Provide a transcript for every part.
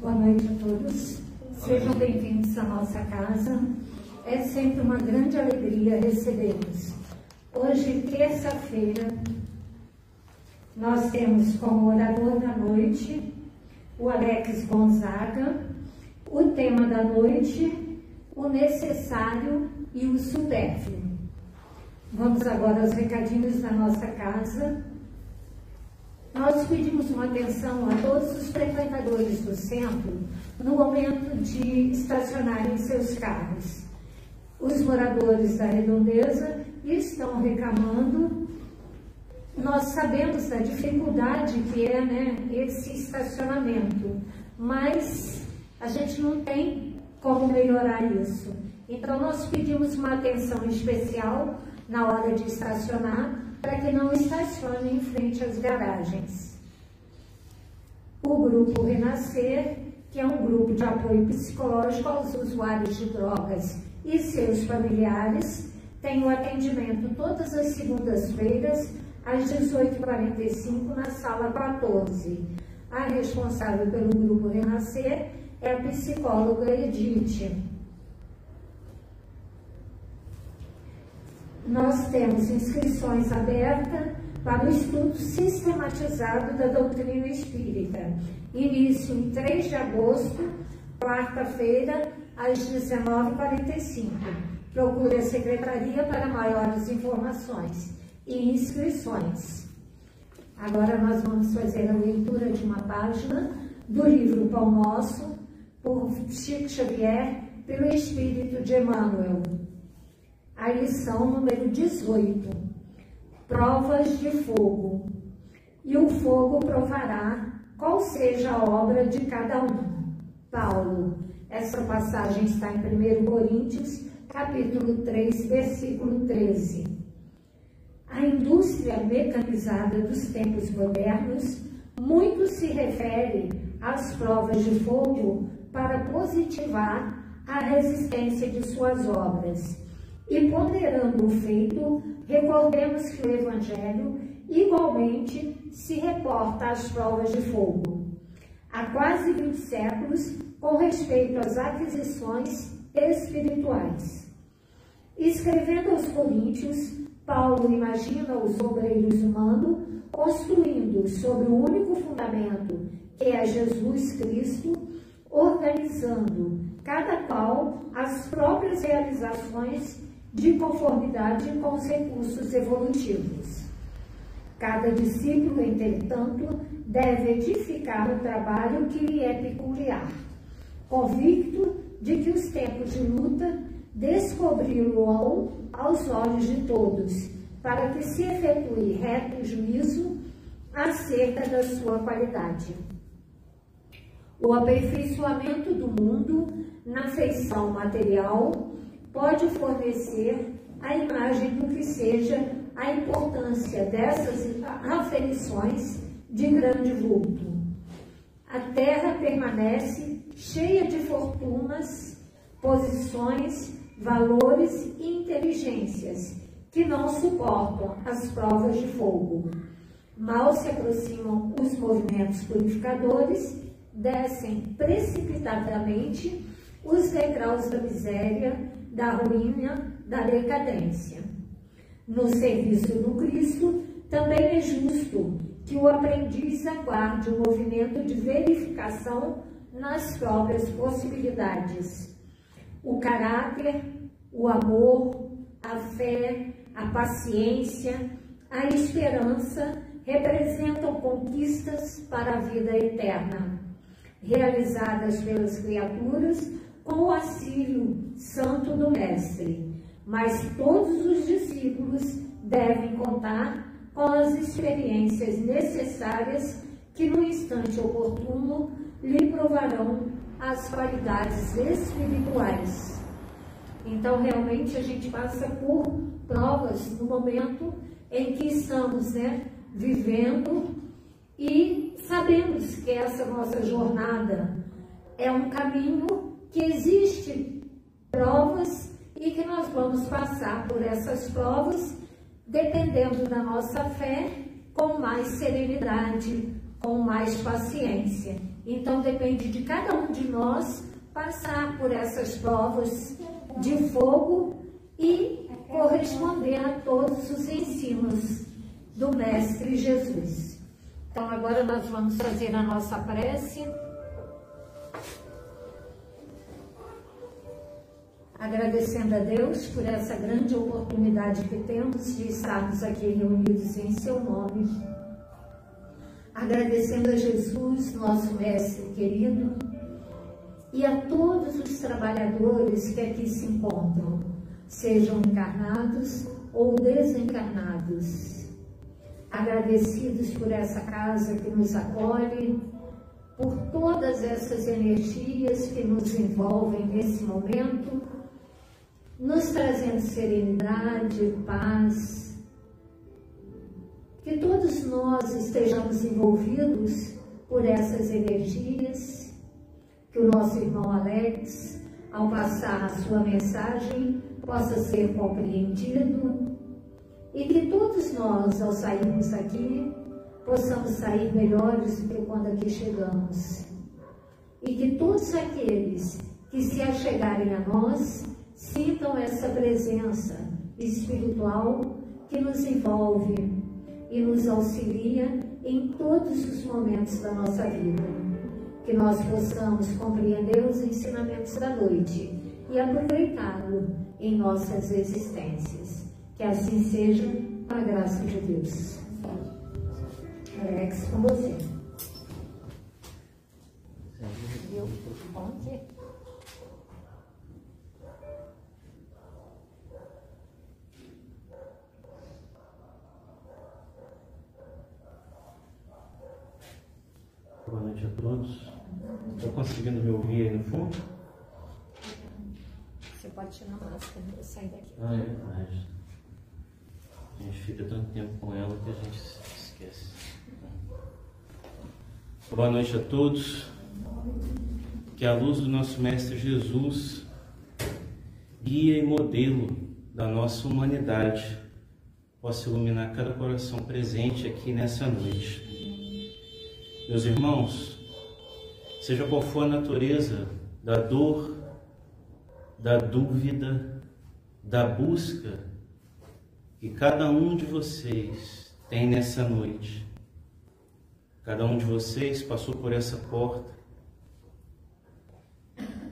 Boa noite a todos. Sejam bem-vindos à nossa casa. É sempre uma grande alegria recebê-los. Hoje, terça-feira, nós temos como orador da noite o Alex Gonzaga, o tema da noite, o necessário e o supérfluo. Vamos agora aos recadinhos da nossa casa. Nós pedimos uma atenção a todos os frequentadores do centro no momento de estacionarem seus carros. Os moradores da redondeza estão reclamando. Nós sabemos da dificuldade que é né, esse estacionamento, mas a gente não tem como melhorar isso. Então, nós pedimos uma atenção especial na hora de estacionar para que não estacione em frente às garagens. O grupo Renascer, que é um grupo de apoio psicológico aos usuários de drogas e seus familiares, tem o atendimento todas as segundas-feiras, às 18h45, na sala 14. A responsável pelo grupo Renascer é a psicóloga Edith. Nós temos inscrições abertas para o estudo sistematizado da doutrina espírita. Início em 3 de agosto, quarta-feira, às 19h45. Procure a secretaria para maiores informações e inscrições. Agora nós vamos fazer a leitura de uma página do livro Pão Nosso, por Chico Xavier, pelo Espírito de Emmanuel a lição número 18, provas de fogo. E o fogo provará qual seja a obra de cada um. Paulo. Essa passagem está em 1 Coríntios, capítulo 3, versículo 13. A indústria mecanizada dos tempos modernos muito se refere às provas de fogo para positivar a resistência de suas obras e ponderando o feito, recordemos que o Evangelho igualmente se reporta às provas de fogo. Há quase 20 séculos, com respeito às aquisições espirituais. Escrevendo aos Coríntios, Paulo imagina os obreiros humanos construindo sobre o único fundamento que é Jesus Cristo, organizando cada qual as próprias realizações de conformidade com os recursos evolutivos. Cada discípulo, entretanto, deve edificar o trabalho que lhe é peculiar, convicto de que os tempos de luta descobri-lo aos olhos de todos, para que se efetue reto juízo acerca da sua qualidade. O aperfeiçoamento do mundo na feição material pode fornecer a imagem do que seja a importância dessas aferições de grande vulto. A Terra permanece cheia de fortunas, posições, valores e inteligências que não suportam as provas de fogo. Mal se aproximam os movimentos purificadores, descem precipitadamente os degraus da miséria, da ruína, da decadência. No serviço do Cristo, também é justo que o aprendiz aguarde o um movimento de verificação nas próprias possibilidades. O caráter, o amor, a fé, a paciência, a esperança representam conquistas para a vida eterna, realizadas pelas criaturas com o auxílio santo do Mestre, mas todos os discípulos devem contar com as experiências necessárias que no instante oportuno lhe provarão as qualidades espirituais. Então, realmente, a gente passa por provas no momento em que estamos né, vivendo e sabemos que essa nossa jornada é um caminho que existe provas e que nós vamos passar por essas provas dependendo da nossa fé com mais serenidade, com mais paciência. Então depende de cada um de nós passar por essas provas de fogo e corresponder a todos os ensinos do Mestre Jesus. Então agora nós vamos fazer a nossa prece. Agradecendo a Deus por essa grande oportunidade que temos de estarmos aqui reunidos em seu nome. Agradecendo a Jesus, nosso Mestre querido, e a todos os trabalhadores que aqui se encontram, sejam encarnados ou desencarnados. Agradecidos por essa casa que nos acolhe, por todas essas energias que nos envolvem nesse momento, nos trazendo serenidade, paz. Que todos nós estejamos envolvidos por essas energias que o nosso irmão Alex, ao passar a sua mensagem, possa ser compreendido e que todos nós, ao sairmos daqui, possamos sair melhores do que quando aqui chegamos. E que todos aqueles que se achegarem a nós sintam essa presença espiritual que nos envolve e nos auxilia em todos os momentos da nossa vida que nós possamos compreender os ensinamentos da noite e aproveitá-lo em nossas existências. Que assim seja, com a graça de Deus. Alex, com você. Viu? Boa noite a todos. Estão conseguindo me ouvir aí no fundo? Você pode tirar a máscara e sair daqui. Ah, é verdade. A gente fica tanto tempo com ela que a gente esquece. Boa noite a todos. Que a luz do nosso Mestre Jesus, guia e modelo da nossa humanidade, possa iluminar cada coração presente aqui nessa noite. Meus irmãos, seja qual for a natureza da dor, da dúvida, da busca que cada um de vocês tem nessa noite. Cada um de vocês passou por essa porta.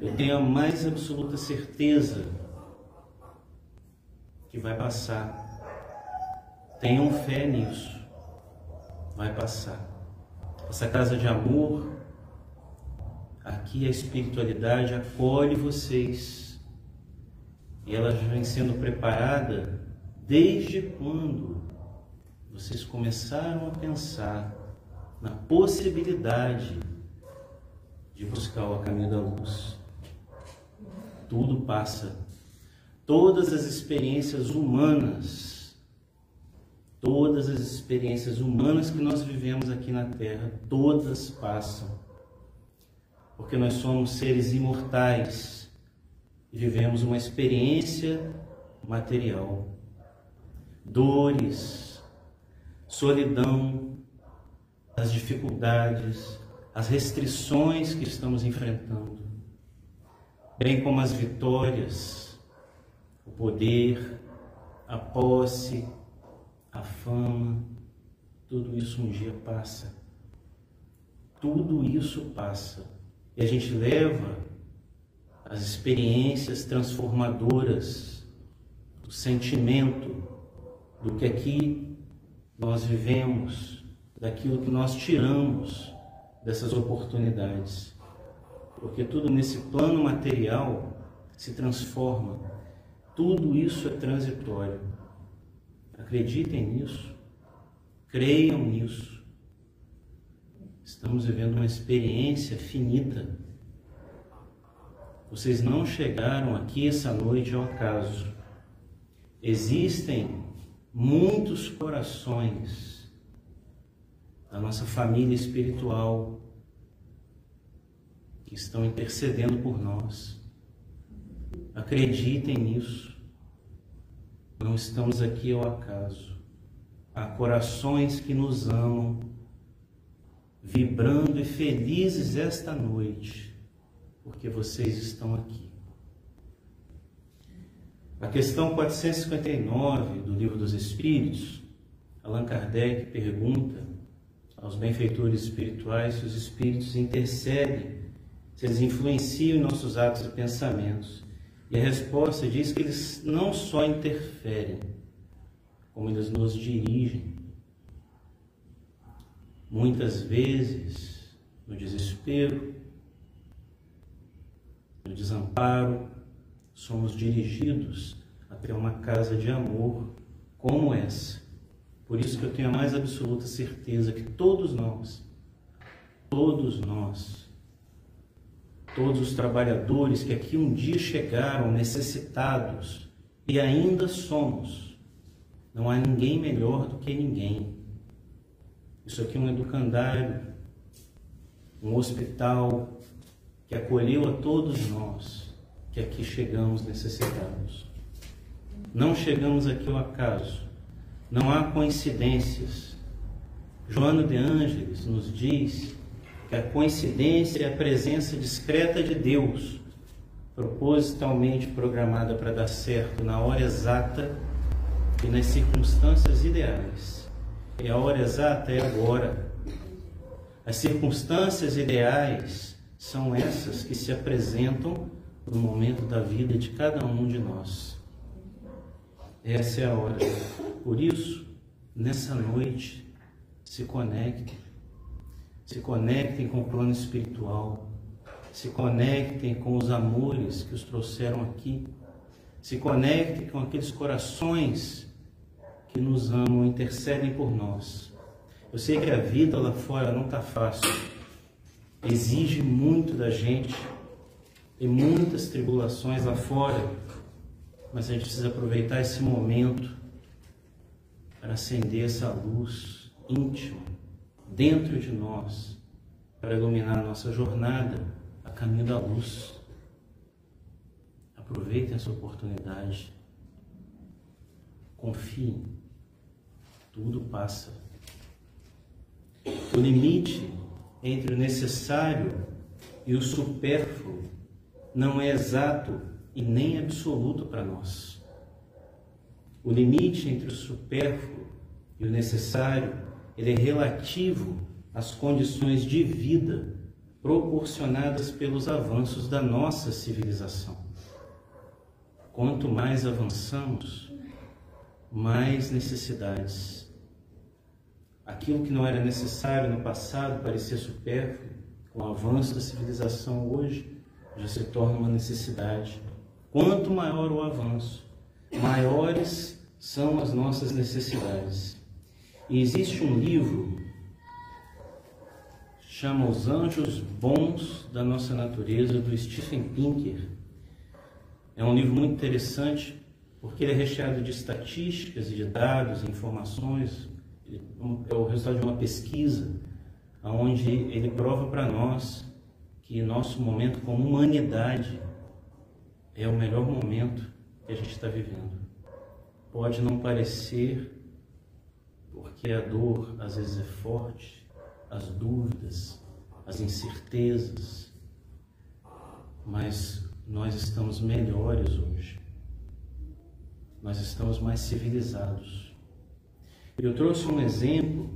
Eu tenho a mais absoluta certeza que vai passar. Tenham fé nisso. Vai passar. Essa casa de amor, Aqui a espiritualidade acolhe vocês e ela vem sendo preparada desde quando vocês começaram a pensar na possibilidade de buscar o caminho da luz. Tudo passa. Todas as experiências humanas, todas as experiências humanas que nós vivemos aqui na Terra, todas passam. Porque nós somos seres imortais. E vivemos uma experiência material. Dores, solidão, as dificuldades, as restrições que estamos enfrentando, bem como as vitórias, o poder, a posse, a fama, tudo isso um dia passa. Tudo isso passa. E a gente leva as experiências transformadoras, o sentimento do que aqui nós vivemos, daquilo que nós tiramos dessas oportunidades. Porque tudo nesse plano material se transforma. Tudo isso é transitório. Acreditem nisso. Creiam nisso. Estamos vivendo uma experiência finita. Vocês não chegaram aqui essa noite ao acaso. Existem muitos corações da nossa família espiritual que estão intercedendo por nós. Acreditem nisso. Não estamos aqui ao acaso. Há corações que nos amam vibrando e felizes esta noite, porque vocês estão aqui. A questão 459 do Livro dos Espíritos, Allan Kardec pergunta aos benfeitores espirituais se os espíritos intercedem, se eles influenciam nossos atos e pensamentos. E a resposta diz que eles não só interferem, como eles nos dirigem. Muitas vezes, no desespero, no desamparo, somos dirigidos até uma casa de amor como essa. Por isso que eu tenho a mais absoluta certeza que todos nós, todos nós, todos os trabalhadores que aqui um dia chegaram necessitados e ainda somos. Não há ninguém melhor do que ninguém. Isso aqui é um educandário, um hospital que acolheu a todos nós que aqui chegamos necessitados. Não chegamos aqui ao acaso, não há coincidências. Joana de Ângeles nos diz que a coincidência é a presença discreta de Deus, propositalmente programada para dar certo na hora exata e nas circunstâncias ideais. E a hora exata é agora. As circunstâncias ideais são essas que se apresentam no momento da vida de cada um de nós. Essa é a hora. Por isso, nessa noite, se conectem se conectem com o plano espiritual, se conectem com os amores que os trouxeram aqui, se conectem com aqueles corações que nos amam, intercedem por nós. Eu sei que a vida lá fora não está fácil, exige muito da gente, e muitas tribulações lá fora, mas a gente precisa aproveitar esse momento para acender essa luz íntima dentro de nós para iluminar a nossa jornada a caminho da luz. Aproveitem essa oportunidade. Confiem. Tudo passa. O limite entre o necessário e o supérfluo não é exato e nem absoluto para nós. O limite entre o supérfluo e o necessário ele é relativo às condições de vida proporcionadas pelos avanços da nossa civilização. Quanto mais avançamos, mais necessidades. Aquilo que não era necessário no passado parecia supérfluo, com o avanço da civilização hoje já se torna uma necessidade. Quanto maior o avanço, maiores são as nossas necessidades. E existe um livro chama Os Anjos Bons da Nossa Natureza, do Stephen Pinker. É um livro muito interessante porque ele é recheado de estatísticas e de dados, informações. É o resultado de uma pesquisa onde ele prova para nós que nosso momento como humanidade é o melhor momento que a gente está vivendo. Pode não parecer porque a dor às vezes é forte, as dúvidas, as incertezas, mas nós estamos melhores hoje. Nós estamos mais civilizados. Eu trouxe um exemplo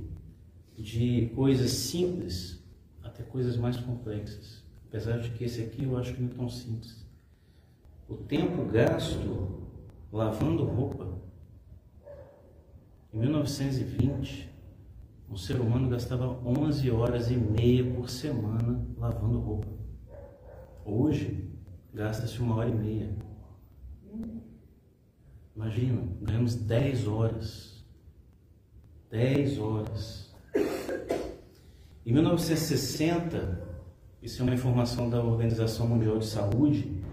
de coisas simples até coisas mais complexas. Apesar de que esse aqui eu acho que não é tão simples. O tempo gasto lavando roupa em 1920, um ser humano gastava 11 horas e meia por semana lavando roupa. Hoje, gasta-se uma hora e meia. Imagina, ganhamos 10 horas. 10 horas. Em 1960, isso é uma informação da Organização Mundial de Saúde,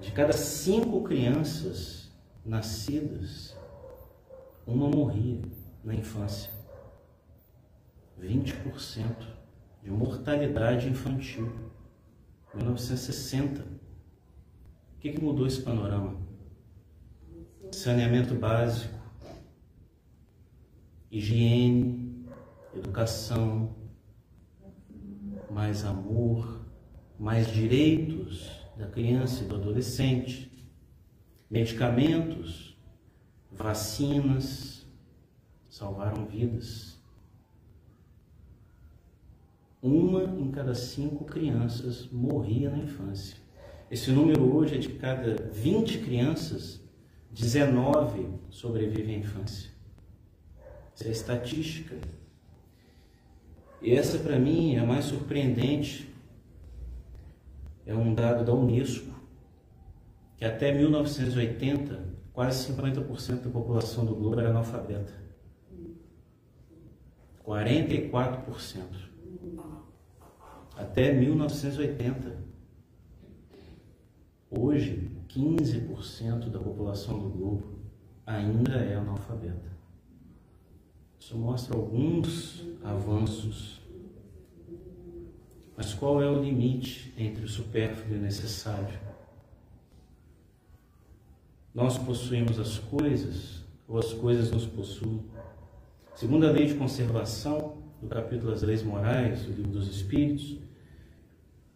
de cada cinco crianças nascidas, uma morria na infância. 20% de mortalidade infantil. 1960. O que, que mudou esse panorama? Saneamento básico, higiene, educação, mais amor, mais direitos da criança e do adolescente, medicamentos, vacinas, salvaram vidas. Uma em cada cinco crianças morria na infância. Esse número hoje é de cada 20 crianças, 19 sobrevivem à infância. Isso é estatística. E essa, para mim, é a mais surpreendente. É um dado da Unesco, que até 1980, quase 50% da população do globo era analfabeta. 44%. Até 1980. Hoje, 15% da população do globo ainda é analfabeta. Isso mostra alguns avanços. Mas qual é o limite entre o supérfluo e o necessário? Nós possuímos as coisas ou as coisas nos possuem? Segundo a lei de conservação, do capítulo das leis morais, do livro dos Espíritos,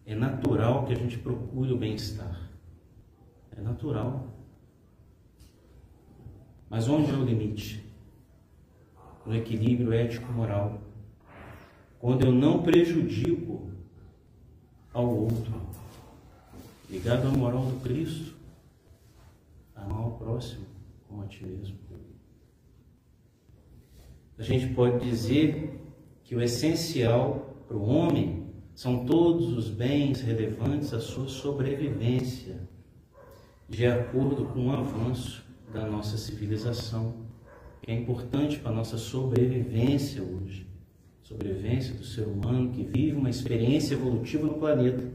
é natural que a gente procure o bem-estar. É natural. Mas onde é o limite? No equilíbrio ético-moral. Quando eu não prejudico ao outro. Ligado à moral do Cristo. Amar ao próximo como a ti mesmo. A gente pode dizer que o essencial para o homem são todos os bens relevantes à sua sobrevivência de acordo com o avanço da nossa civilização, que é importante para a nossa sobrevivência hoje, sobrevivência do ser humano que vive uma experiência evolutiva no planeta,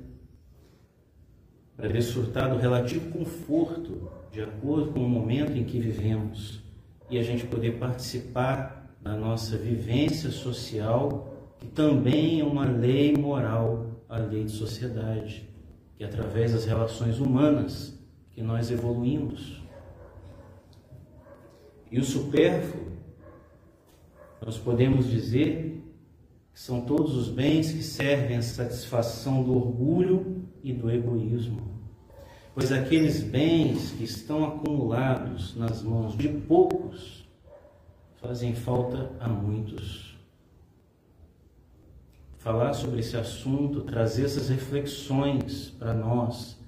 para desfrutar do relativo conforto de acordo com o momento em que vivemos e a gente poder participar da nossa vivência social, que também é uma lei moral, a lei de sociedade, que através das relações humanas que nós evoluímos. E o supérfluo, nós podemos dizer que são todos os bens que servem à satisfação do orgulho e do egoísmo. Pois aqueles bens que estão acumulados nas mãos de poucos fazem falta a muitos. Falar sobre esse assunto, trazer essas reflexões para nós,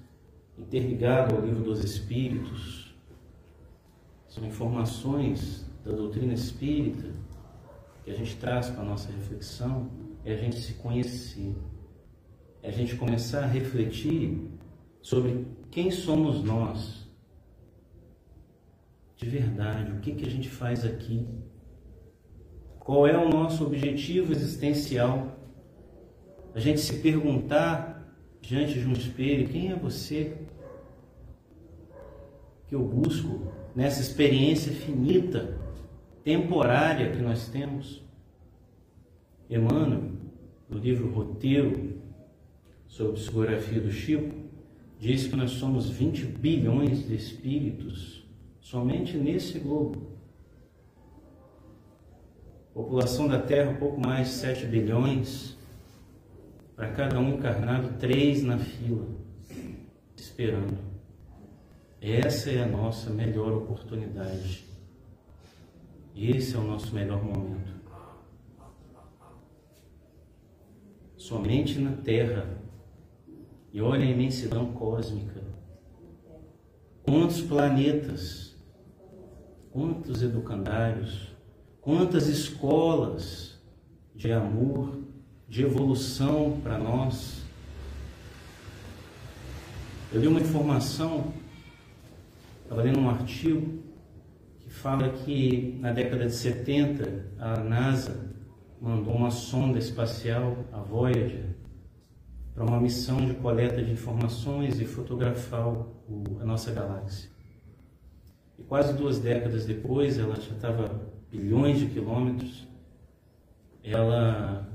interligado ao livro dos Espíritos, são informações da doutrina espírita que a gente traz para a nossa reflexão, é a gente se conhecer, é a gente começar a refletir sobre quem somos nós, de verdade, o que, que a gente faz aqui, qual é o nosso objetivo existencial, a gente se perguntar diante de um espelho, quem é você? Que eu busco nessa experiência finita, temporária que nós temos. Emmanuel, no livro Roteiro sobre psicografia do Chico, diz que nós somos 20 bilhões de espíritos somente nesse globo. População da Terra, pouco mais de 7 bilhões para cada um encarnado, três na fila, esperando. Essa é a nossa melhor oportunidade. Esse é o nosso melhor momento. Somente na Terra. E olha a imensidão cósmica. Quantos planetas, quantos educandários, quantas escolas de amor, de evolução para nós. Eu li uma informação, estava lendo um artigo, que fala que na década de 70 a NASA mandou uma sonda espacial, a Voyager, para uma missão de coleta de informações e fotografar o, a nossa galáxia. E quase duas décadas depois, ela já estava bilhões de quilômetros, ela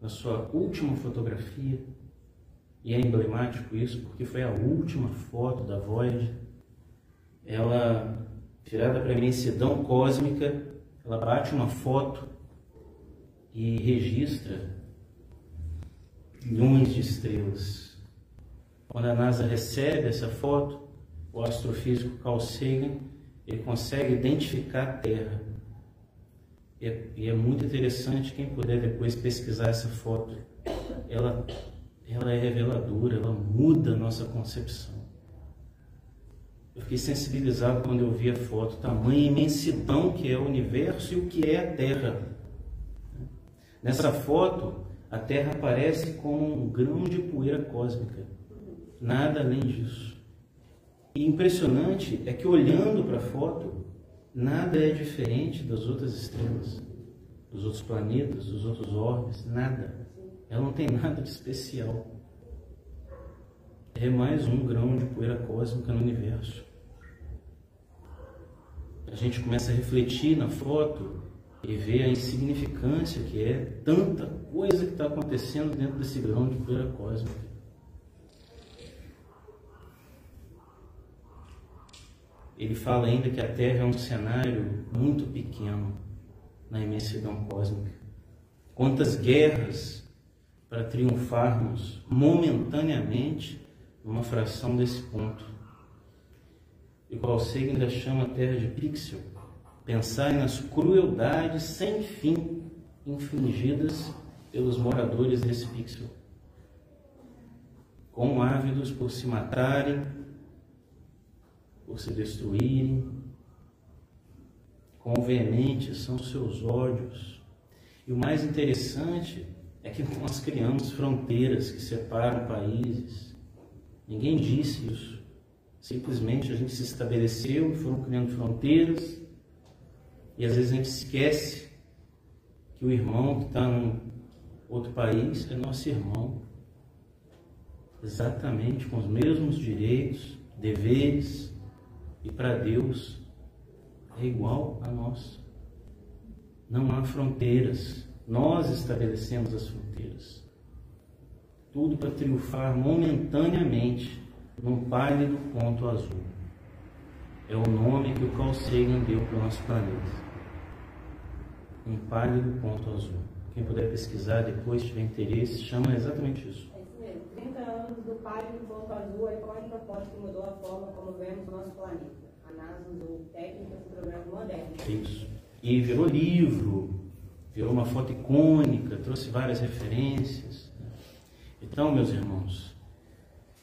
na sua última fotografia, e é emblemático isso porque foi a última foto da Voyager, ela, tirada para a imensidão cósmica, ela bate uma foto e registra milhões de estrelas. Quando a NASA recebe essa foto, o astrofísico Carl Sagan ele consegue identificar a Terra. E é, e é muito interessante quem puder depois pesquisar essa foto. Ela, ela é reveladora, ela muda a nossa concepção. Eu fiquei sensibilizado quando eu vi a foto, tamanha imensidão que é o universo e o que é a Terra. Nessa foto, a Terra aparece como um grão de poeira cósmica. Nada além disso. E impressionante é que olhando para a foto, nada é diferente das outras estrelas, dos outros planetas, dos outros orbes, nada. Ela não tem nada de especial. É mais um grão de poeira cósmica no universo. A gente começa a refletir na foto e ver a insignificância que é tanta coisa que está acontecendo dentro desse grão de poeira cósmica. Ele fala ainda que a Terra é um cenário muito pequeno na imensidão cósmica. Quantas guerras para triunfarmos momentaneamente numa fração desse ponto. E qual ainda chama a Terra de pixel. Pensarem nas crueldades sem fim infligidas pelos moradores desse pixel. Quão ávidos por se matarem, por se destruírem, quão veementes são seus ódios. E o mais interessante é que nós criamos fronteiras que separam países. Ninguém disse isso. Simplesmente a gente se estabeleceu e foram criando fronteiras. E às vezes a gente esquece que o irmão que está num outro país é nosso irmão. Exatamente com os mesmos direitos, deveres, e para Deus é igual a nós. Não há fronteiras. Nós estabelecemos as fronteiras. Tudo para triunfar momentaneamente num pálido ponto azul. É o nome que o Carl Sagan deu para o nosso planeta. Um pálido ponto azul. Quem puder pesquisar depois, tiver interesse, chama exatamente isso. É isso mesmo. 30 anos do pálido ponto azul é qual a proposta que mudou a forma como vemos o nosso planeta. A NASA usou técnicas e programas modernos. Isso. E virou livro, virou uma foto icônica, trouxe várias referências. Então, meus irmãos,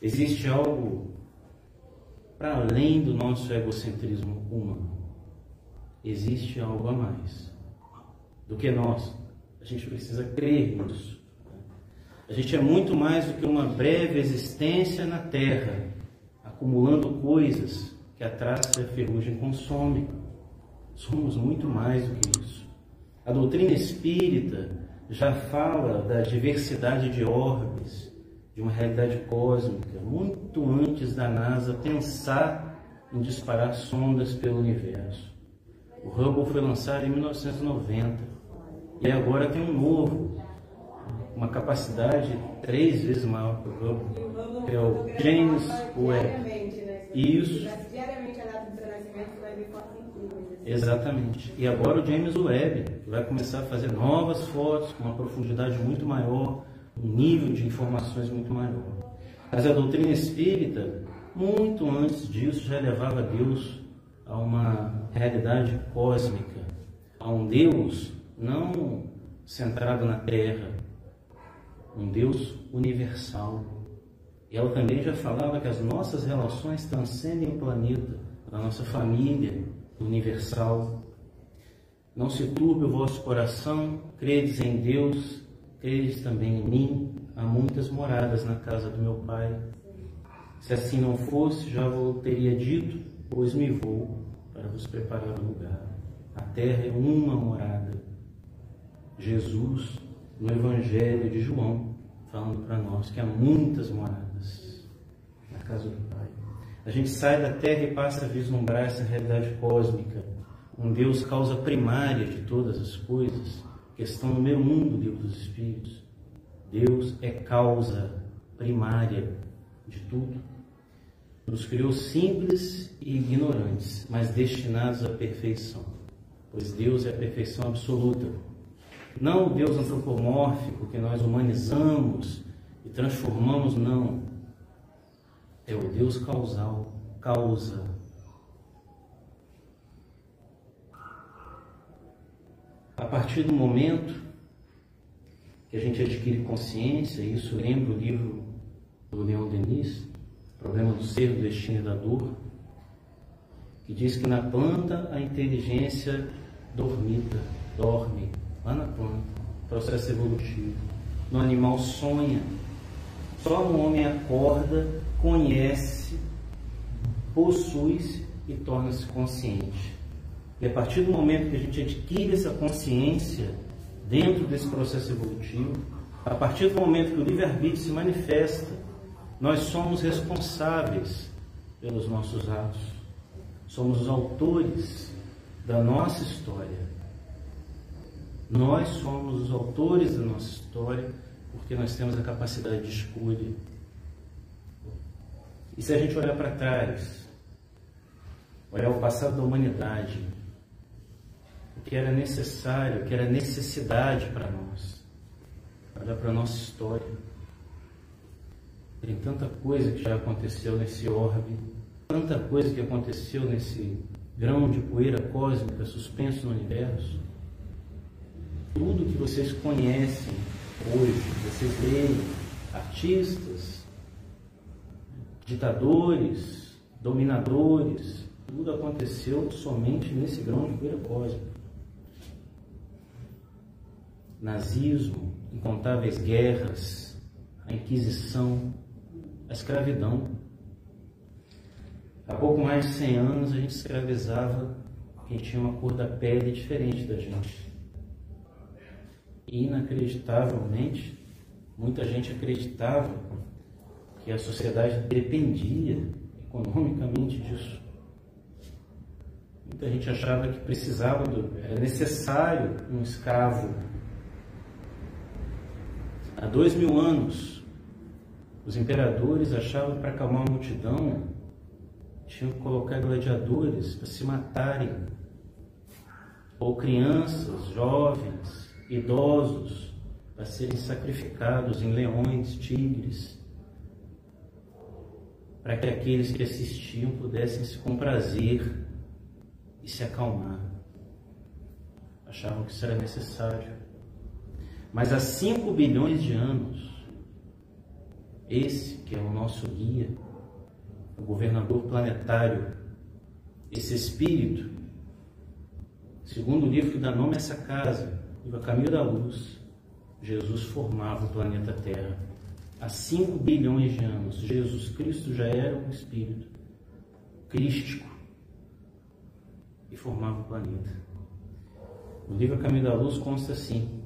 existe algo para além do nosso egocentrismo humano. Existe algo a mais do que nós. A gente precisa crer nisso. né? A gente é muito mais do que uma breve existência na Terra, acumulando coisas que a traça e a ferrugem consomem. Somos muito mais do que isso. A doutrina espírita já fala da diversidade de orbes, de uma realidade cósmica, muito antes da NASA pensar em disparar sondas pelo universo. O Hubble foi lançado em 1990 e agora tem um novo, uma capacidade três vezes maior que o Hubble, o Hubble que é o James Webb. Né? Isso. Assim. Exatamente. E agora o James Webb vai começar a fazer novas fotos com uma profundidade muito maior, um nível de informações muito maior. Mas a doutrina espírita, muito antes disso, já levava Deus a uma realidade cósmica, a um Deus não centrado na Terra, um Deus universal. E ela também já falava que as nossas relações transcendem o planeta, a nossa família universal. Não se turbe o vosso coração, credes em Deus, credes também em mim. Há muitas moradas na casa do meu Pai. Se assim não fosse, já vos teria dito, pois me vou para vos preparar um lugar. A terra é uma morada. Jesus, no Evangelho de João, falando para nós que há muitas moradas na casa do Pai. A gente sai da terra e passa a vislumbrar essa realidade cósmica, um Deus causa primária de todas as coisas, questão número um do livro dos Espíritos. Deus é causa primária de tudo. Nos criou simples e ignorantes, mas destinados à perfeição, pois Deus é a perfeição absoluta. Não o Deus antropomórfico que nós humanizamos e transformamos, não. É o Deus causal, causa. A partir do momento que a gente adquire consciência, e isso lembra o livro do Leon Denis, Problema do Ser, do Destino e da Dor, que diz que na planta a inteligência dormita, dorme, lá na planta, processo evolutivo. No animal sonha, só no homem acorda, conhece, possui-se e torna-se consciente. E a partir do momento que a gente adquire essa consciência dentro desse processo evolutivo, a partir do momento que o livre-arbítrio se manifesta, nós somos responsáveis pelos nossos atos. Somos os autores da nossa história. Nós somos os autores da nossa história porque nós temos a capacidade de escolha. E se a gente olhar para trás, olhar o passado da humanidade, o que era necessário, o que era necessidade para nós, olhar para a nossa história, tem tanta coisa que já aconteceu nesse orbe, tanta coisa que aconteceu nesse grão de poeira cósmica suspenso no universo. Tudo que vocês conhecem hoje, vocês veem artistas, ditadores, dominadores, tudo aconteceu somente nesse grão de poeira cósmica. Nazismo, incontáveis guerras, a Inquisição, a escravidão. Há pouco mais de 100 anos a gente escravizava quem tinha uma cor da pele diferente da gente. Inacreditavelmente, muita gente acreditava que a sociedade dependia economicamente disso. Muita gente achava que precisava, do, era necessário um escravo. Há dois mil anos, os imperadores achavam que para acalmar a multidão tinham que colocar gladiadores para se matarem, ou crianças, jovens, idosos para serem sacrificados em leões, tigres, para que aqueles que assistiam pudessem se comprazer e se acalmar. Achavam que isso era necessário. Mas há 5 bilhões de anos, esse que é o nosso guia, o governador planetário, esse espírito, segundo o livro que dá nome a essa casa, o caminho da luz, Jesus formava o planeta Terra. Há 5 bilhões de anos, Jesus Cristo já era um espírito crístico e formava o planeta. No livro Caminho da Luz consta assim,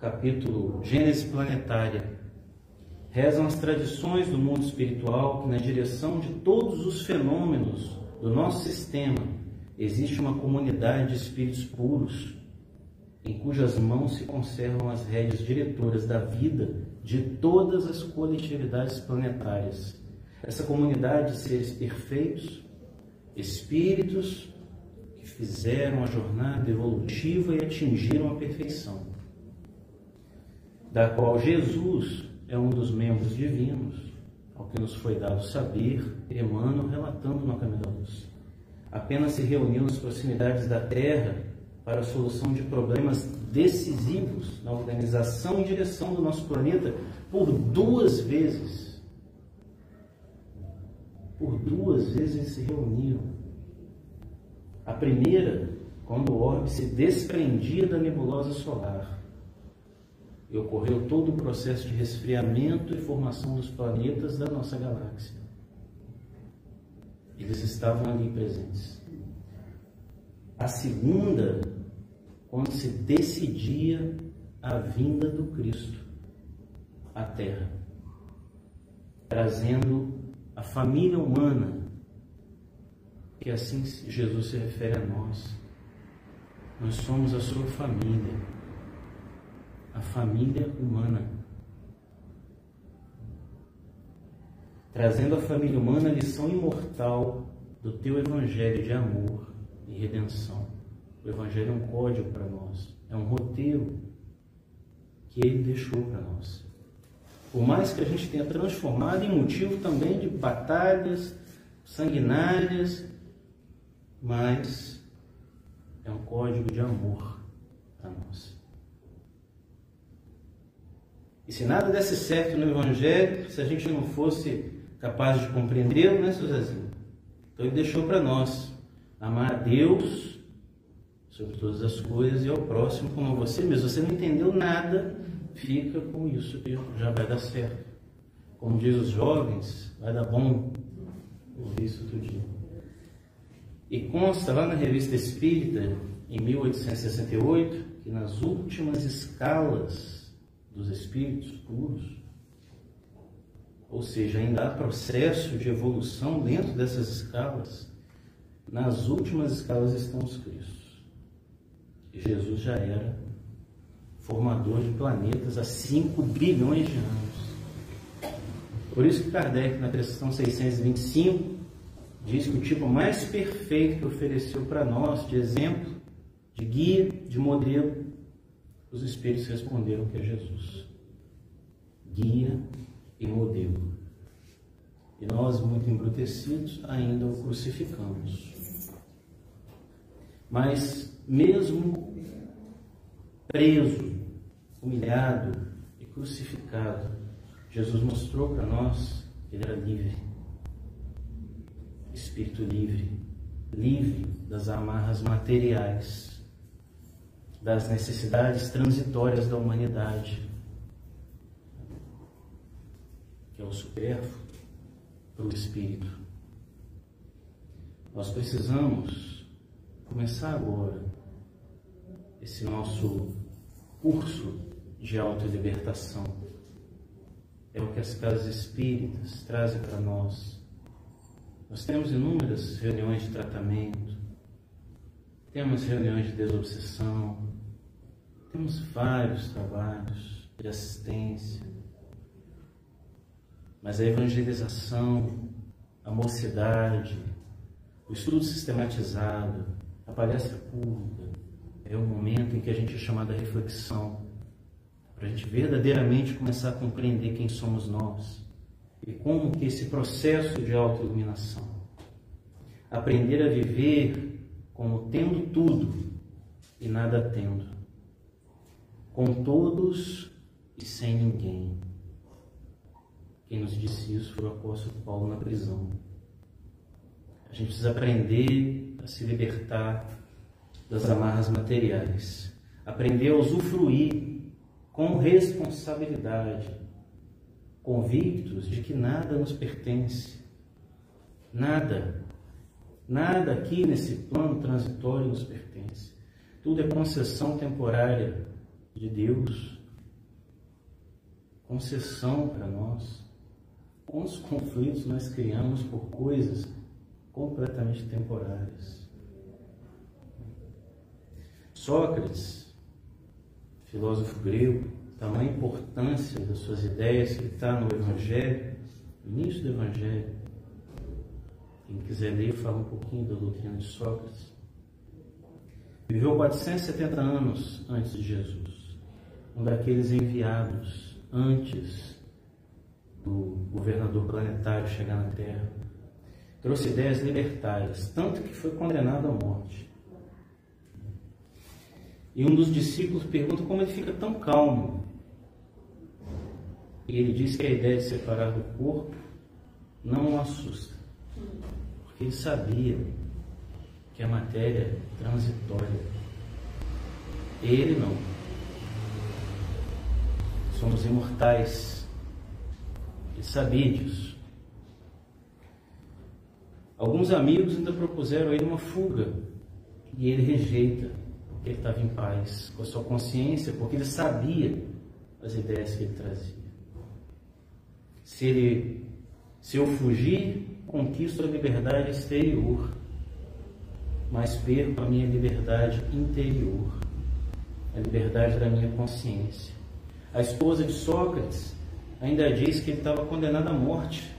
capítulo Gênese Planetária, rezam as tradições do mundo espiritual que, na direção de todos os fenômenos do nosso sistema, existe uma comunidade de espíritos puros, em cujas mãos se conservam as rédeas diretoras da vida de todas as coletividades planetárias. Essa comunidade de seres perfeitos, espíritos que fizeram a jornada evolutiva e atingiram a perfeição, da qual Jesus é um dos membros divinos, ao que nos foi dado saber, Emmanuel relatando no caminho da luz. Apenas se reuniu nas proximidades da Terra para a solução de problemas decisivos na organização e direção do nosso planeta por duas vezes. Por duas vezes eles se reuniram. A primeira, quando o orbe se desprendia da nebulosa solar e ocorreu todo o processo de resfriamento e formação dos planetas da nossa galáxia. Eles estavam ali presentes. A segunda, quando se decidia a vinda do Cristo à Terra, trazendo a família humana, que assim Jesus se refere a nós. Nós somos a sua família a família humana. Trazendo à família humana a lição imortal do teu evangelho de amor e redenção. O evangelho é um código para nós, é um roteiro que ele deixou para nós. Por mais que a gente tenha transformado em motivo também de batalhas sanguinárias, mas é um código de amor para nós. E se nada desse certo no Evangelho, se a gente não fosse capaz de compreendê-lo, né, seu Zezinho? Então ele deixou para nós amar a Deus sobre todas as coisas e ao próximo como a você mesmo. Você não entendeu nada, fica com isso que já vai dar certo. Como diz os jovens, vai dar bom ouvir isso dia. E consta lá na Revista Espírita, em 1868, que nas últimas escalas dos espíritos puros, ou seja, ainda há processo de evolução dentro dessas escalas, nas últimas escalas estão os Cristos. E Jesus já era formador de planetas há 5 bilhões de anos. Por isso que Kardec, na questão 625, diz que o tipo mais perfeito que ofereceu para nós, de exemplo, de guia, de modelo, os Espíritos responderam que é Jesus. Guia e modelo. E nós, muito embrutecidos, ainda o crucificamos. Mas, mesmo preso, humilhado e crucificado, Jesus mostrou para nós que ele era livre. Espírito livre, livre das amarras materiais, das necessidades transitórias da humanidade que é o supérfluo, para o espírito. Nós precisamos começar agora esse nosso curso de autolibertação. É o que as casas espíritas trazem para nós. Nós temos inúmeras reuniões de tratamento, temos reuniões de desobsessão, temos vários trabalhos de assistência, mas a evangelização, a mocidade, o estudo sistematizado, a palestra pública, é o momento em que a gente é chamado à reflexão, para a gente verdadeiramente começar a compreender quem somos nós e como que esse processo de autoiluminação, aprender a viver como tendo tudo e nada tendo, com todos e sem ninguém. Quem nos disse isso foi o apóstolo Paulo na prisão. A gente precisa aprender a se libertar das amarras materiais, aprender a usufruir com responsabilidade, convictos de que nada nos pertence, nada, nada aqui nesse plano transitório nos pertence. Tudo é concessão temporária de Deus, concessão para nós. Quantos conflitos nós criamos por coisas completamente temporárias? Sócrates, filósofo grego, tamanha importância das suas ideias que está no Evangelho, no início do Evangelho. Quem quiser ler, fala um pouquinho da doutrina de Sócrates. Viveu 470 anos antes de Jesus, um daqueles enviados antes do governador planetário chegar na Terra. Trouxe ideias libertárias, tanto que foi condenado à morte. E um dos discípulos pergunta como ele fica tão calmo. E ele diz que a ideia de separar do corpo não o assusta, porque ele sabia que a matéria é transitória. Ele não. Somos imortais ele sabia disso. Alguns amigos ainda propuseram a ele uma fuga e ele rejeita, porque ele estava em paz com a sua consciência, porque ele sabia as ideias que ele trazia. Se, ele, se eu fugir, conquisto a liberdade exterior, mas perco a minha liberdade interior, a liberdade da minha consciência. A esposa de Sócrates ainda diz que ele estava condenado à morte.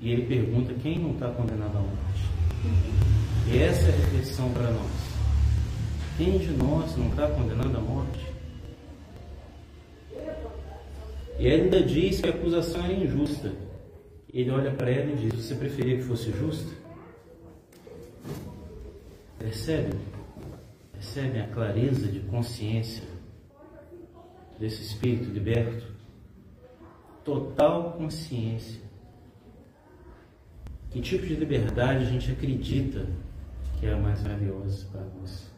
E ele pergunta quem não está condenado à morte. E essa é a reflexão para nós. Quem de nós não está condenado à morte? E ainda diz que a acusação era injusta. Ele olha para ela e diz: Você preferia que fosse justa? Percebe? Percebe a clareza de consciência desse espírito liberto? Total consciência. Que tipo de liberdade a gente acredita que é a mais valiosa para nós?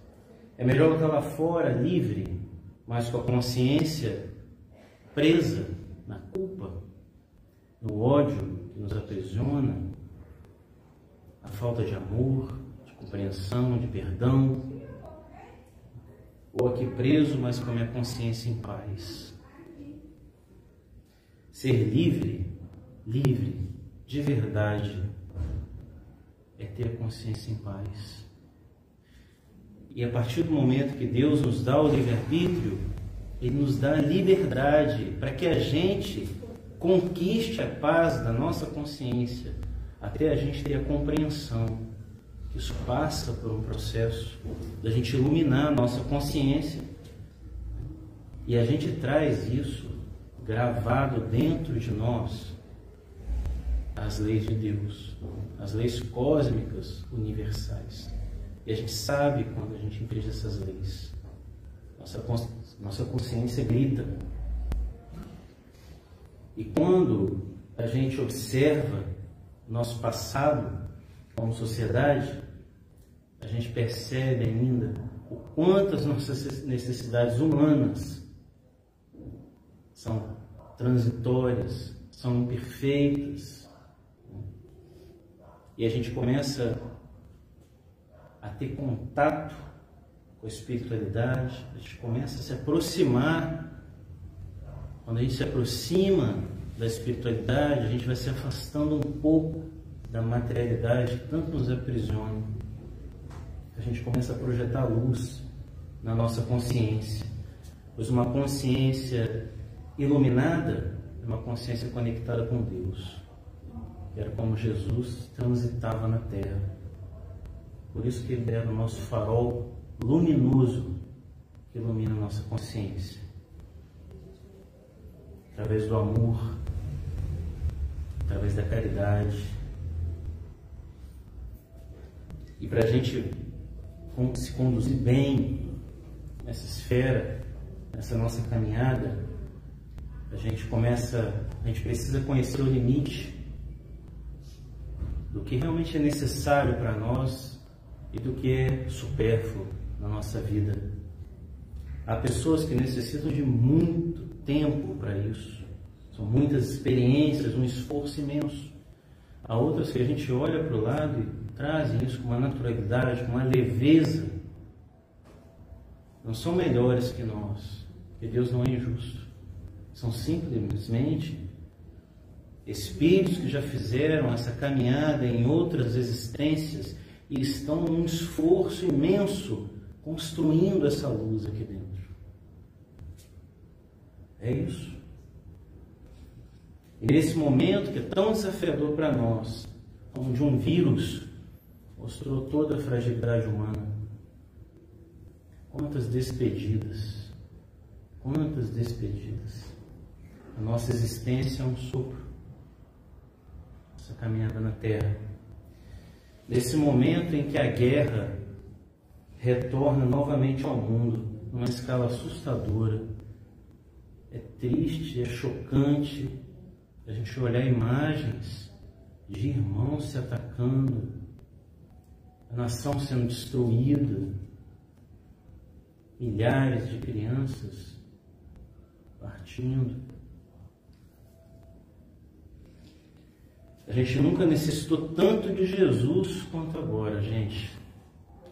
É melhor estar lá fora, livre, mas com a consciência presa na culpa, no ódio que nos aprisiona, a falta de amor, de compreensão, de perdão, ou aqui preso, mas com a minha consciência em paz. Ser livre, livre, de verdade, é ter a consciência em paz. E a partir do momento que Deus nos dá o livre-arbítrio, Ele nos dá a liberdade para que a gente conquiste a paz da nossa consciência, até a gente ter a compreensão. Isso passa por um processo da gente iluminar a nossa consciência. E a gente traz isso gravado dentro de nós, as leis de Deus, as leis cósmicas universais. E a gente sabe quando a gente infringe essas leis. Nossa, nossa consciência grita. E quando a gente observa nosso passado como sociedade, a gente percebe ainda o quanto as nossas necessidades humanas são transitórias, são imperfeitas. E a gente começa a ter contato com a espiritualidade, a gente começa a se aproximar. Quando a gente se aproxima da espiritualidade, a gente vai se afastando um pouco da materialidade que tanto nos aprisiona. A gente começa a projetar luz na nossa consciência, pois uma consciência iluminada é uma consciência conectada com Deus, era como Jesus transitava na terra. Por isso que ele é o nosso farol luminoso que ilumina a nossa consciência. Através do amor, através da caridade. E para a gente se conduzir bem nessa esfera, nessa nossa caminhada, a gente começa, a gente precisa conhecer o limite do que realmente é necessário para nós e do que é supérfluo na nossa vida. Há pessoas que necessitam de muito tempo para isso. São muitas experiências, um esforço imenso. Há outras que a gente olha para o lado e trazem isso com uma naturalidade, com uma leveza. Não são melhores que nós, porque Deus não é injusto. São simplesmente espíritos que já fizeram essa caminhada em outras existências e estão num esforço imenso construindo essa luz aqui dentro. É isso. E nesse momento que é tão desafiador para nós, onde um vírus mostrou toda a fragilidade humana, quantas despedidas, quantas despedidas. A nossa existência é um sopro, essa caminhada na Terra nesse momento em que a guerra retorna novamente ao mundo, numa escala assustadora. É triste, é chocante a gente olhar imagens de irmãos se atacando, a nação sendo destruída, milhares de crianças partindo. A gente nunca necessitou tanto de Jesus quanto agora, gente.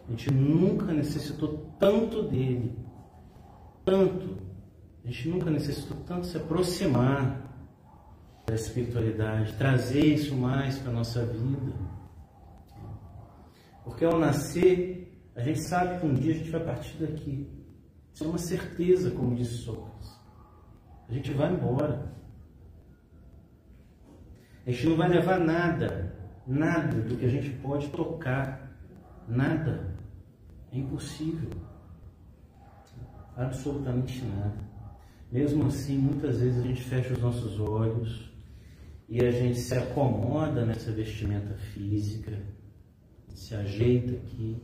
A gente nunca necessitou tanto dele. Tanto. A gente nunca necessitou tanto se aproximar da espiritualidade, trazer isso mais para a nossa vida. Porque ao nascer, a gente sabe que um dia a gente vai partir daqui. Isso é uma certeza, como disse Sócrates. A gente vai embora. A gente não vai levar nada, nada do que a gente pode tocar, nada. É impossível. Absolutamente nada. Mesmo assim, muitas vezes a gente fecha os nossos olhos e a gente se acomoda nessa vestimenta física, se ajeita aqui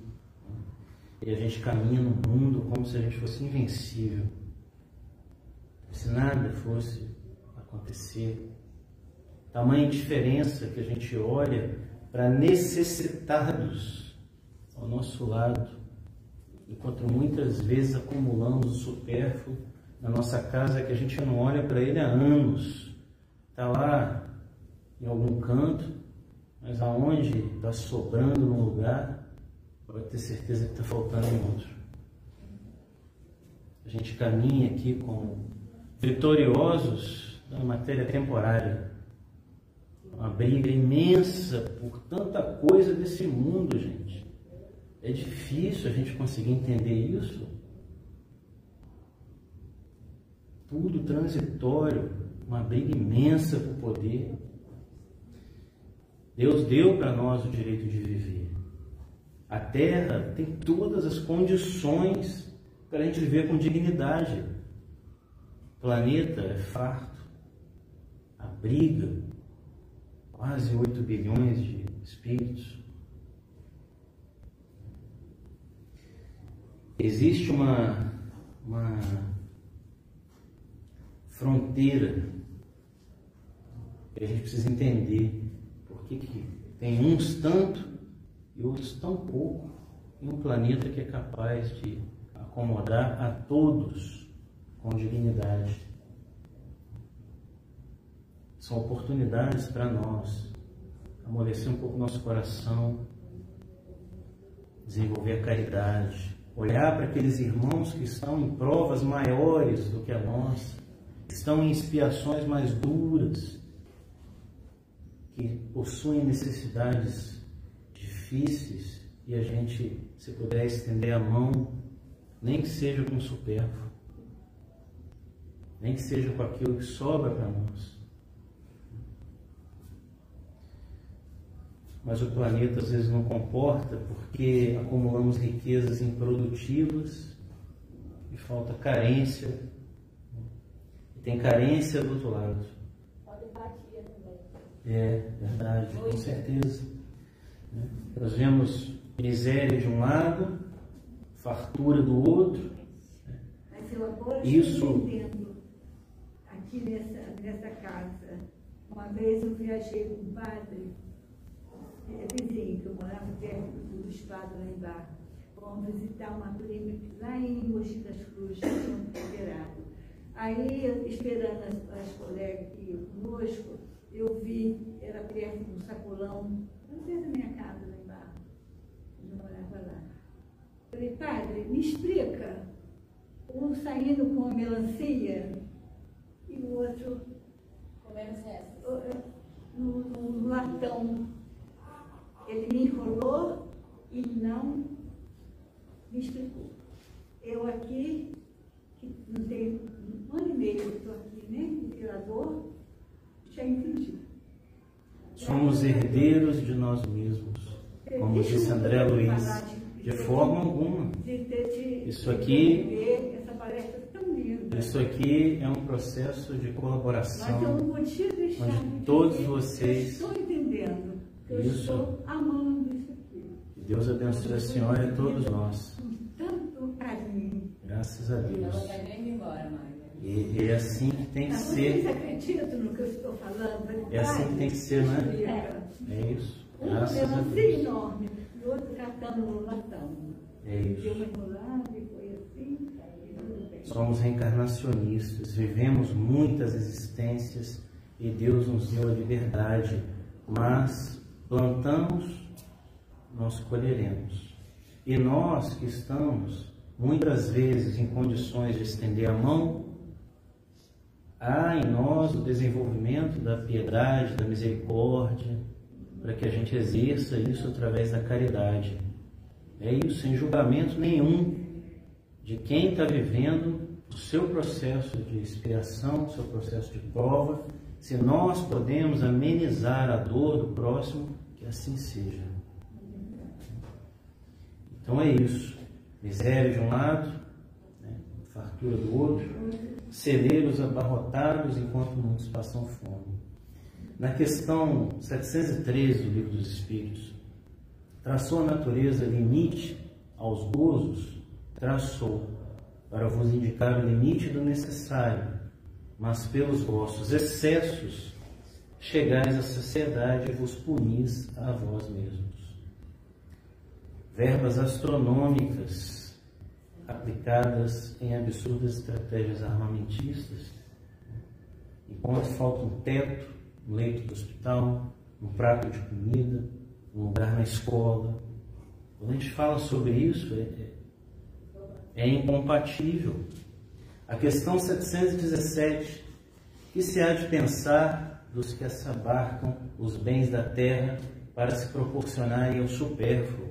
e a gente caminha no mundo como se a gente fosse invencível, se nada fosse acontecer. Tamanha diferença que a gente olha para necessitados ao nosso lado, enquanto muitas vezes acumulamos o supérfluo na nossa casa que a gente não olha para ele há anos. Está lá em algum canto, mas aonde está sobrando num lugar, pode ter certeza que está faltando em outro. A gente caminha aqui como vitoriosos na matéria temporária. Uma briga imensa por tanta coisa desse mundo, gente. É difícil a gente conseguir entender isso. tudo transitório, uma briga imensa por poder. Deus deu para nós o direito de viver. A terra tem todas as condições para a gente viver com dignidade. O planeta é farto, abriga quase 8 bilhões de espíritos. Existe uma, uma fronteira que a gente precisa entender por que, que tem uns tanto e outros tão pouco em um planeta que é capaz de acomodar a todos com dignidade. São oportunidades para nós amolecer um pouco nosso coração, desenvolver a caridade, olhar para aqueles irmãos que estão em provas maiores do que a nossa estão em expiações mais duras, que possuem necessidades difíceis e a gente, se puder estender a mão, nem que seja com supérfluo, nem que seja com aquilo que sobra para nós. Mas o planeta às vezes não comporta porque acumulamos riquezas improdutivas e falta carência tem carência do outro lado. Falta empatia também. É, verdade, com certeza. Nós vemos miséria de um lado, fartura do outro. Mas eu agora Isso. aqui nessa, nessa casa. Uma vez eu viajei com um padre, é, vizinho, que eu morava perto do estado lá embaixo. Fomos visitar uma prima lá em Mogi das Cruzes, que tinha liberado. Aí, esperando as, as colegas que iam conosco, eu vi, era perto do sacolão, não sei da minha casa lá embaixo, eu morava lá. Falei, padre, me explica, um saindo com a melancia e o outro Comemos essas. no, no latão. Ele me enrolou e não me explicou. Eu aqui, que não tenho um ano e meio que estou aqui, né, em Tirador, já entendi. Somos herdeiros de nós mesmos, como disse André Luiz. De forma alguma. Isso aqui-. Isso aqui é um processo de Mas eu colaboração não podia deixar onde de todos vocês- estou entendendo. Eu Isso. estou amando isso aqui. Que Deus abençoe a senhora e a todos nós. Com tanto carinho. Graças a Deus. vai nem embora, Maria. E é assim que tem que vocês ser. acreditam no que eu estou falando? É assim que tem que ser, né? É. É isso. Um Graças a melancia Deus. enorme e o outro catando no latão. É Deu isso. uma enrolada e foi assim, e bem. Somos reencarnacionistas, vivemos muitas existências e Deus nos deu a liberdade, mas plantamos, nós colheremos. E nós que estamos muitas vezes em condições de estender a mão, há em nós o desenvolvimento da piedade, da misericórdia, para que a gente exerça isso através da caridade. É isso, sem julgamento nenhum de quem está vivendo o seu processo de expiação, o seu processo de prova. Se nós podemos amenizar a dor do próximo, que assim seja. Então é isso. Miséria de um lado, né? fartura do outro, celeiros abarrotados enquanto muitos passam fome. Na questão 713 do Livro dos Espíritos, traçou a natureza limite aos gozos, traçou para vos indicar o limite do necessário, mas pelos vossos excessos chegais à sociedade e vos punis a vós mesmos. Verbas astronômicas aplicadas em absurdas estratégias armamentistas, enquanto falta um teto, um leito do hospital, um prato de comida, um lugar na escola. Quando a gente fala sobre isso, é, é, é incompatível. A questão 717, que se há de pensar dos que se abarcam os bens da terra para se proporcionarem ao supérfluo,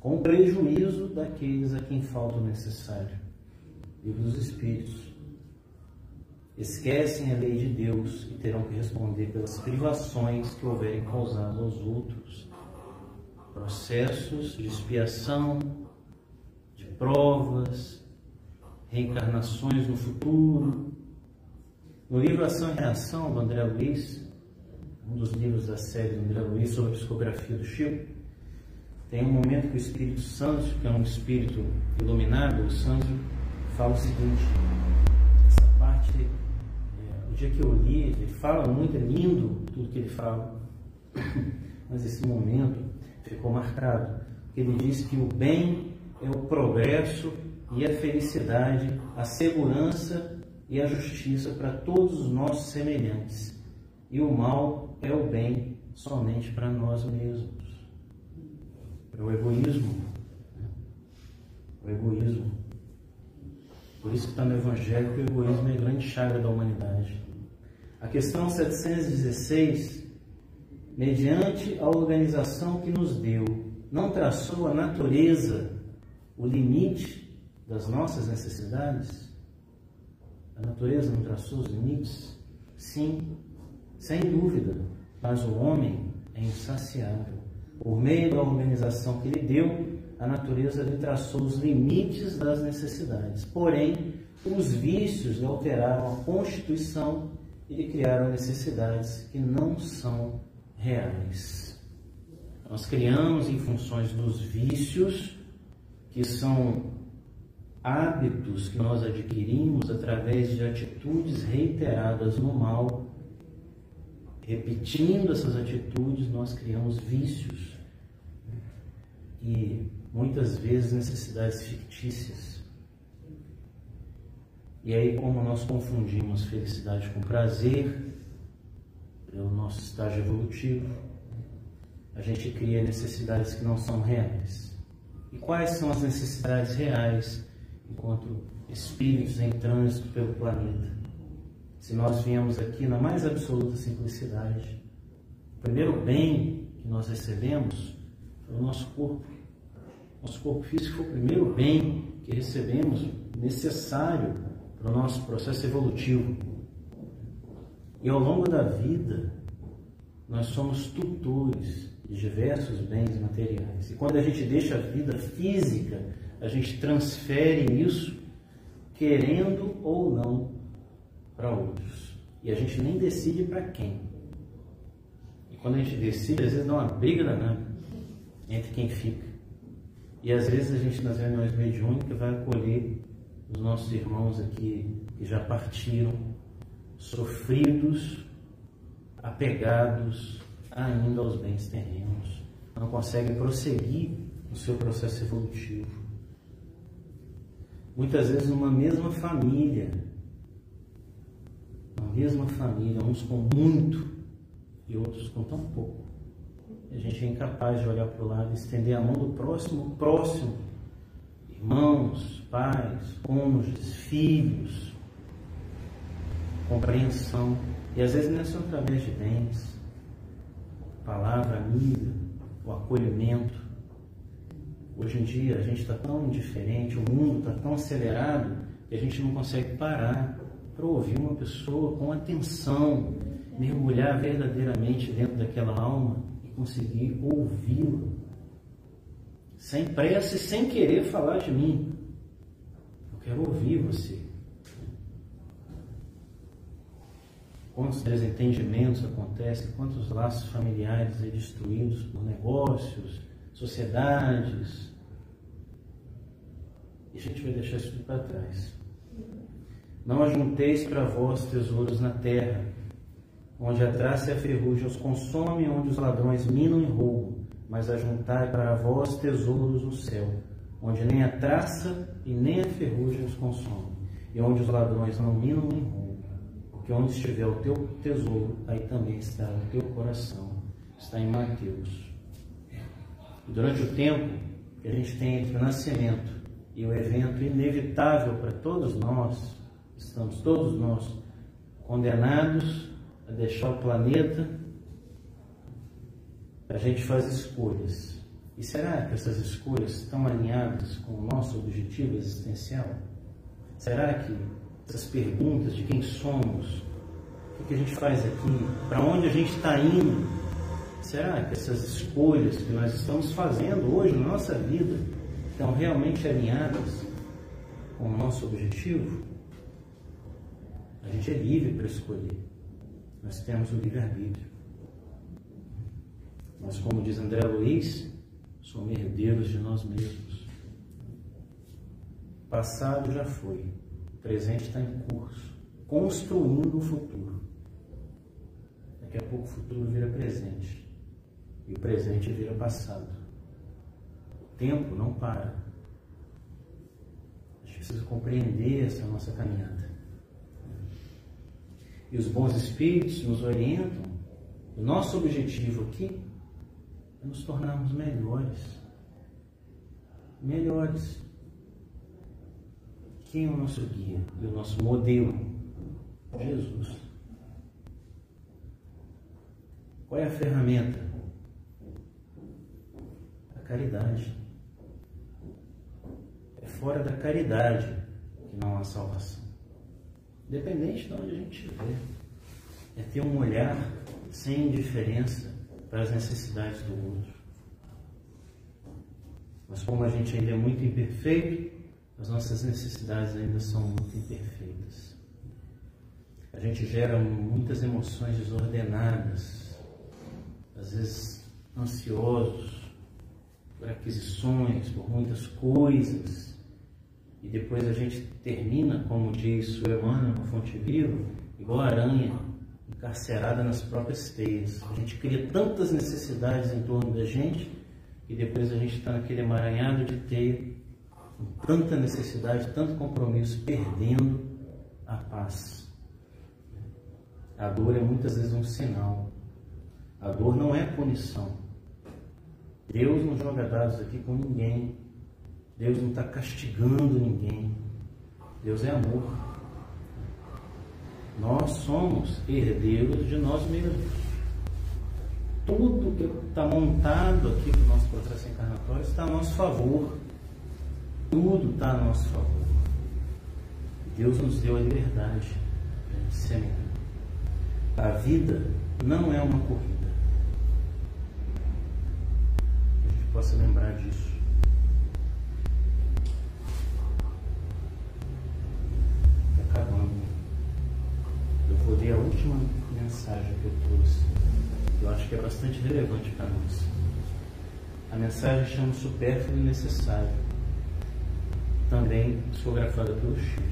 com prejuízo daqueles a quem falta o necessário. Livro dos Espíritos. Esquecem a lei de Deus e terão que responder pelas privações que houverem causado aos outros. Processos de expiação, de provas, reencarnações no futuro, no livro Ação e Reação, do André Luiz, um dos livros da série do André Luiz sobre a psicografia do Chico, tem um momento que o Espírito Santo, que é um espírito iluminado, o Santo, fala o seguinte: essa parte, é, o dia que eu li, ele fala muito, é lindo tudo que ele fala, mas esse momento ficou marcado. Ele diz que o bem é o progresso e a felicidade, a segurança e a justiça para todos os nossos semelhantes, e o mal é o bem somente para nós mesmos. É o egoísmo. O egoísmo. Por isso que está no Evangelho que o egoísmo é a grande chaga da humanidade. A questão 716, mediante a organização que nos deu, não traçou a natureza, o limite das nossas necessidades? A natureza não traçou os limites? Sim, sem dúvida, mas o homem é insaciável. Por meio da organização que ele deu, a natureza lhe traçou os limites das necessidades. Porém, os vícios lhe alteraram a constituição e lhe criaram necessidades que não são reais. Nós criamos em funções dos vícios, que são hábitos que nós adquirimos através de atitudes reiteradas no mal, repetindo essas atitudes, nós criamos vícios e muitas vezes necessidades fictícias. E aí, como nós confundimos felicidade com prazer, pelo nosso estágio evolutivo, a gente cria necessidades que não são reais. E quais são as necessidades reais enquanto espíritos em trânsito pelo planeta. Se nós viemos aqui na mais absoluta simplicidade, o primeiro bem que nós recebemos foi o nosso corpo. Nosso corpo físico foi o primeiro bem que recebemos necessário para o nosso processo evolutivo. E ao longo da vida, nós somos tutores de diversos bens materiais. E quando a gente deixa a vida física a gente transfere isso, querendo ou não, para outros. E a gente nem decide para quem. E quando a gente decide, às vezes dá uma briga danada entre quem fica. E às vezes a gente, nas reuniões mediúnicas, vai acolher os nossos irmãos aqui que já partiram, sofridos, apegados ainda aos bens terrenos, não conseguem prosseguir no seu processo evolutivo muitas vezes numa mesma família, uma mesma família, uns com muito e outros com tão pouco. A gente é incapaz de olhar para o lado e estender a mão do próximo, próximo, irmãos, pais, cônjuges, filhos, compreensão. E às vezes não é só através de bens, palavra amiga, o acolhimento, Hoje em dia a gente está tão indiferente, o mundo está tão acelerado que a gente não consegue parar para ouvir uma pessoa com atenção, mergulhar verdadeiramente dentro daquela alma e conseguir ouvi-la. Sem pressa e sem querer falar de mim. quero ouvir você. Quantos desentendimentos acontecem, quantos laços familiares aí destruídos por negócios, sociedades. E a gente vai deixar isso tudo para trás. Não ajunteis para vós tesouros na terra, onde a traça e a ferrugem os consomem, onde os ladrões minam e roubam, mas ajuntai para vós tesouros no céu, onde nem a traça e nem a ferrugem os consomem, e onde os ladrões não minam nem roubam. Porque onde estiver o teu tesouro, aí também está o teu coração. Está em Mateus. Durante o tempo que a gente tem entre o nascimento e o evento inevitável para todos nós, estamos todos nós condenados a deixar o planeta, a gente faz escolhas. E será que essas escolhas estão alinhadas com o nosso objetivo existencial? Será que essas perguntas de quem somos, o que a gente faz aqui, para onde a gente está indo, será que essas escolhas que nós estamos fazendo hoje na nossa vida estão realmente alinhadas com o nosso objetivo? A gente é livre para escolher. Nós temos o livre-arbítrio. Mas, como diz André Luiz, somos herdeiros de nós mesmos. Passado já foi, presente está em curso, construindo o futuro. Daqui a pouco o futuro vira presente e o presente vira passado. O tempo não para. A gente precisa compreender essa nossa caminhada. E os bons espíritos nos orientam. O nosso objetivo aqui é nos tornarmos melhores. Melhores. Quem é o nosso guia e o nosso modelo? Jesus. Qual é a ferramenta? Caridade. É fora da caridade que não há salvação. Independente de onde a gente estiver. É ter um olhar sem indiferença para as necessidades do outro. Mas como a gente ainda é muito imperfeito, as nossas necessidades ainda são muito imperfeitas. A gente gera muitas emoções desordenadas, às vezes ansiosos por aquisições, por muitas coisas, e depois a gente termina, como diz o Emmanuel no Fonte Viva, igual a aranha, encarcerada nas próprias teias. A gente cria tantas necessidades em torno da gente e depois a gente está naquele emaranhado de teia com tanta necessidade, tanto compromisso, perdendo a paz. A dor é muitas vezes um sinal. A dor não é punição. Deus não joga dados aqui com ninguém. Deus não está castigando ninguém. Deus é amor. Nós somos herdeiros de nós mesmos. Tudo que está montado aqui no nosso processo encarnatório está a nosso favor. Tudo está a nosso favor. Deus nos deu a liberdade de semear. A vida não é uma corrida. Que a gente possa lembrar disso. Está acabando. Eu vou ler a última mensagem que eu trouxe. Eu acho que é bastante relevante para nós. A mensagem chama Supérfluo e Necessário também psicografada pelo Chico.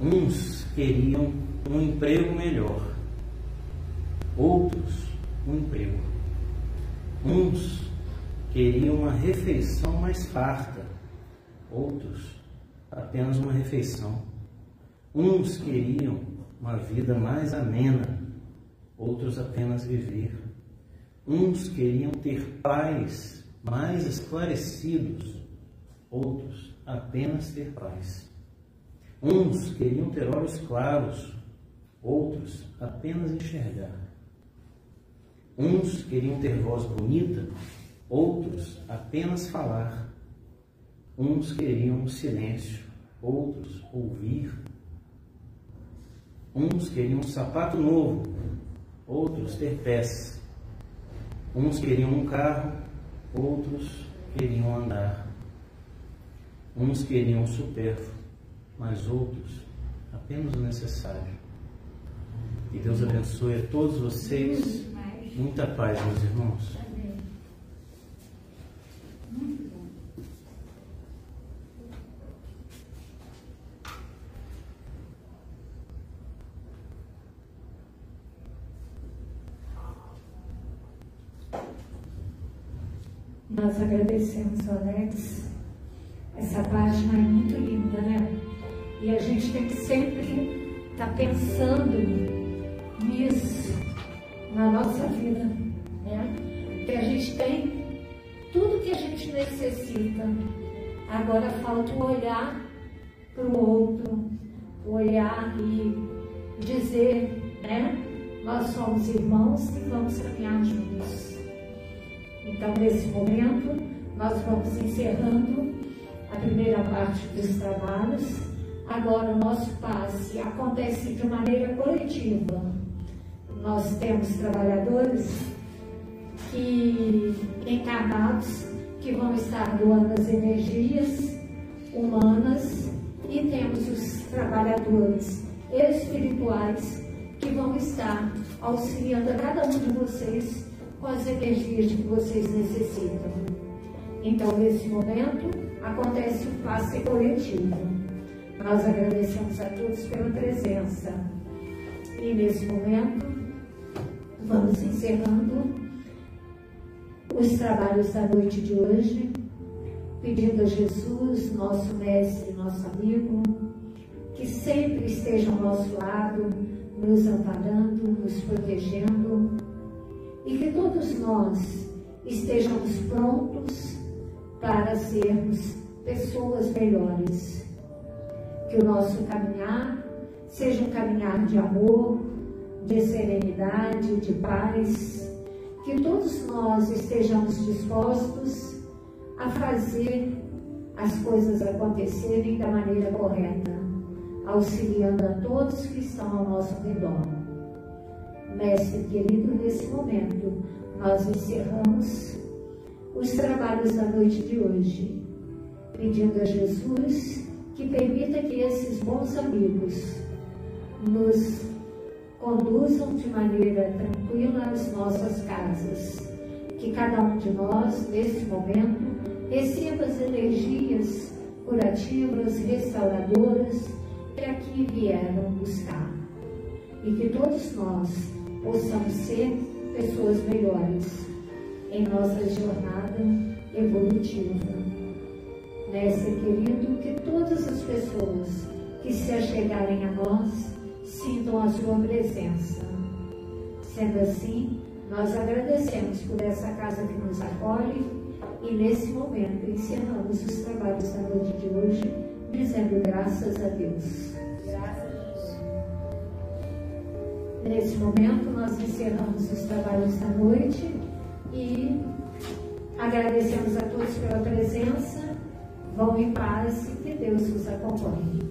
Uns queriam um emprego melhor, outros um emprego. Uns queriam uma refeição mais farta, outros apenas uma refeição. Uns queriam uma vida mais amena, outros apenas viver. Uns queriam ter pais mais esclarecidos, outros apenas ter paz. Uns queriam ter olhos claros, outros apenas enxergar. Uns queriam ter voz bonita, outros apenas falar. Uns queriam silêncio, outros ouvir. Uns queriam um sapato novo, outros ter pés. Uns queriam um carro, outros queriam andar. Uns queriam o supérfluo, mas outros apenas o necessário. E Deus abençoe a todos vocês. Muita paz, meus irmãos. Nós agradecemos, Alex. Essa página é muito linda, né? E a gente tem que sempre estar tá pensando nisso nossa vida, né? Que a gente tem tudo que a gente necessita. Agora falta o olhar para o outro, olhar e dizer, né? Nós somos irmãos e vamos caminhar juntos. Então, nesse momento, nós vamos encerrando a primeira parte dos trabalhos. Agora, o nosso passe acontece de maneira coletiva. Nós temos trabalhadores que encarnados que vão estar doando as energias humanas e temos os trabalhadores espirituais que vão estar auxiliando a cada um de vocês com as energias que vocês necessitam. Então, nesse momento, acontece o passe coletivo. Nós agradecemos a todos pela presença. E nesse momento, vamos encerrando os trabalhos da noite de hoje, pedindo a Jesus, nosso mestre, nosso amigo, que sempre esteja ao nosso lado, nos amparando, nos protegendo, e que todos nós estejamos prontos para sermos pessoas melhores. Que o nosso caminhar seja um caminhar de amor, de serenidade, de paz. Que todos nós estejamos dispostos a fazer as coisas acontecerem da maneira correta, auxiliando a todos que estão ao nosso redor. Mestre querido, nesse momento, nós encerramos os trabalhos da noite de hoje, pedindo a Jesus que permita que esses bons amigos nos conduzam de maneira tranquila às nossas casas. Que cada um de nós, nesse momento, receba as energias curativas, restauradoras que aqui vieram buscar. E que todos nós possamos ser pessoas melhores em nossa jornada evolutiva. Mestre querido, que todas as pessoas que se achegarem a nós sintam a sua presença. Sendo assim, nós agradecemos por essa casa que nos acolhe e nesse momento encerramos os trabalhos da noite de hoje, dizendo graças a Deus. Nesse momento, nós encerramos os trabalhos da noite e agradecemos a todos pela presença. Vão em paz e que Deus os acompanhe.